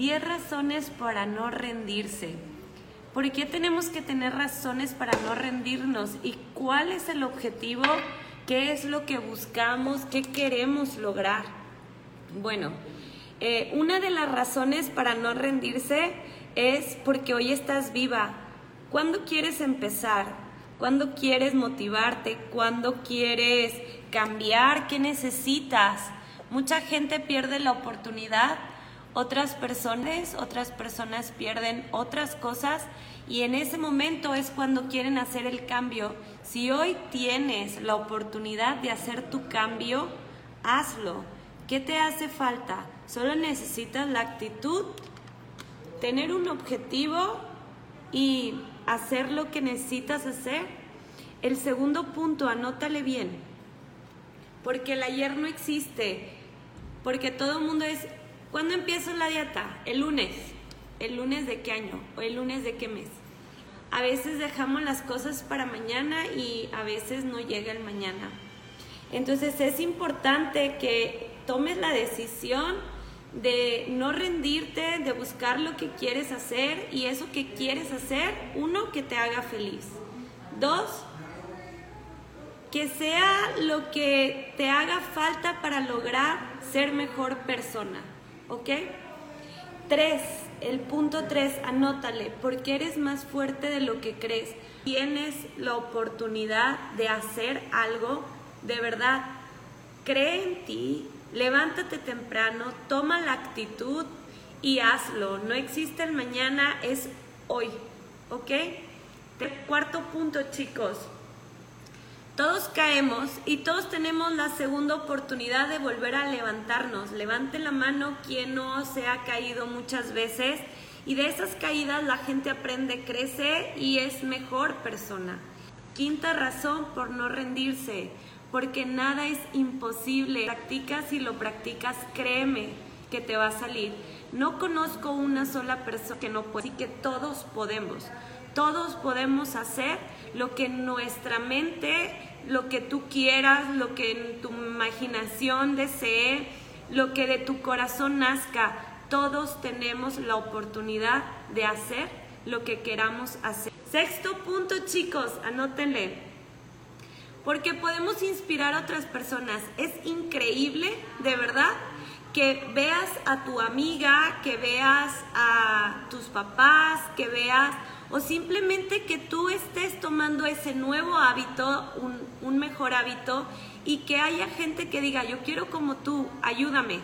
10 razones para no rendirse. ¿Por qué tenemos que tener razones para no rendirnos? ¿Y cuál es el objetivo? ¿Qué es lo que buscamos? ¿Qué queremos lograr? Bueno, eh, una de las razones para no rendirse es porque hoy estás viva. ¿Cuándo quieres empezar? ¿Cuándo quieres motivarte? ¿Cuándo quieres cambiar? ¿Qué necesitas? Mucha gente pierde la oportunidad otras personas, otras personas pierden otras cosas y en ese momento es cuando quieren hacer el cambio. Si hoy tienes la oportunidad de hacer tu cambio, hazlo. ¿Qué te hace falta? Solo necesitas la actitud, tener un objetivo y hacer lo que necesitas hacer. El segundo punto, anótale bien, porque el ayer no existe, porque todo el mundo es ¿Cuándo empiezo la dieta? El lunes. ¿El lunes de qué año? ¿O el lunes de qué mes? A veces dejamos las cosas para mañana y a veces no llega el mañana. Entonces es importante que tomes la decisión de no rendirte, de buscar lo que quieres hacer y eso que quieres hacer, uno, que te haga feliz. Dos, que sea lo que te haga falta para lograr ser mejor persona. ¿Ok? Tres, el punto tres, anótale, porque eres más fuerte de lo que crees. Tienes la oportunidad de hacer algo de verdad. Cree en ti, levántate temprano, toma la actitud y hazlo. No existe el mañana, es hoy, ¿ok? Cuarto punto, chicos, todos caemos y todos tenemos la segunda oportunidad de volver a levantarnos. Levante la mano quien no se ha caído muchas veces y de esas caídas la gente aprende, crece y es mejor persona. Quinta razón por no rendirse, porque nada es imposible. Practicas y lo practicas, créeme que te va a salir. No conozco una sola persona que no pueda, así que todos podemos. Todos podemos hacer lo que nuestra mente lo que tú quieras, lo que en tu imaginación desee, lo que de tu corazón nazca. Todos tenemos la oportunidad de hacer lo que queramos hacer. Sexto punto, chicos, anótenle. Porque podemos inspirar a otras personas. Es increíble, de verdad, que veas a tu amiga, que veas a tus papás, que veas o simplemente que tú tomando ese nuevo hábito, un, mejor hábito, y que haya gente que diga, yo quiero como tú, ayúdame.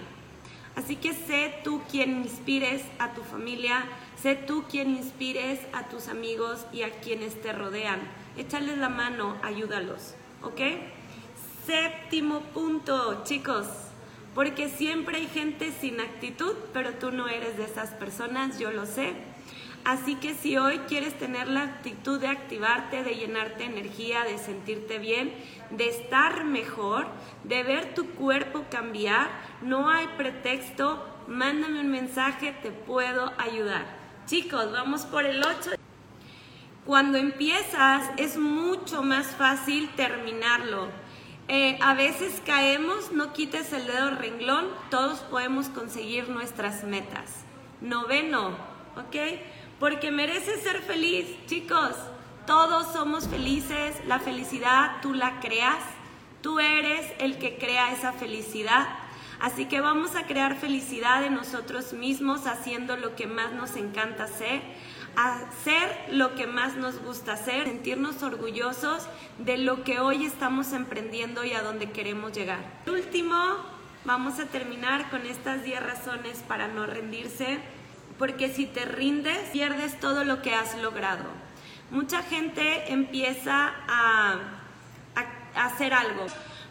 Así que sé tú quien inspires a tu familia, sé tú quien inspires a tus amigos y a quienes te rodean. Échales la mano, ayúdalos, ¿ok? Séptimo punto, chicos, porque siempre hay gente sin actitud, pero tú no eres de esas personas, yo lo sé. Así que si hoy quieres tener la actitud de activarte, de llenarte de energía, de sentirte bien, de estar mejor, de ver tu cuerpo cambiar, no hay pretexto, mándame un mensaje, te puedo ayudar. Chicos, vamos por el 8. Cuando empiezas es mucho más fácil terminarlo. Eh, a veces caemos, no quites el dedo renglón, todos podemos conseguir nuestras metas. Noveno, ¿ok? Porque mereces ser feliz, chicos. Todos somos felices, la felicidad tú la creas, tú eres el que crea esa felicidad. Así que vamos a crear felicidad en nosotros mismos haciendo lo que más nos encanta hacer, hacer lo que más nos gusta hacer, sentirnos orgullosos de lo que hoy estamos emprendiendo y a dónde queremos llegar. último, vamos a terminar con estas 10 razones para no rendirse porque si te rindes, pierdes todo lo que has logrado. Mucha gente empieza a, hacer algo,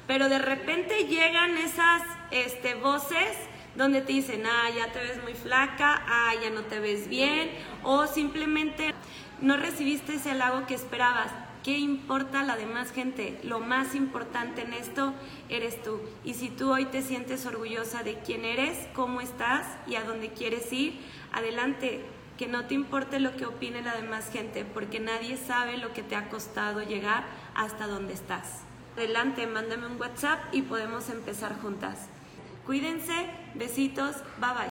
pero de repente llegan esas este, voces donde te dicen, ah, ya te ves muy flaca, ah, ya no te ves bien, o simplemente no recibiste ese halago que esperabas. ¿Qué importa la demás gente? Lo más importante en esto eres tú. Y si tú hoy te sientes orgullosa de quién eres, cómo estás y a dónde quieres ir, adelante. Que no te importe lo que opine la demás gente, porque nadie sabe lo que te ha costado llegar hasta donde estás. Adelante, mándame un WhatsApp y podemos empezar juntas. Cuídense, besitos, bye bye.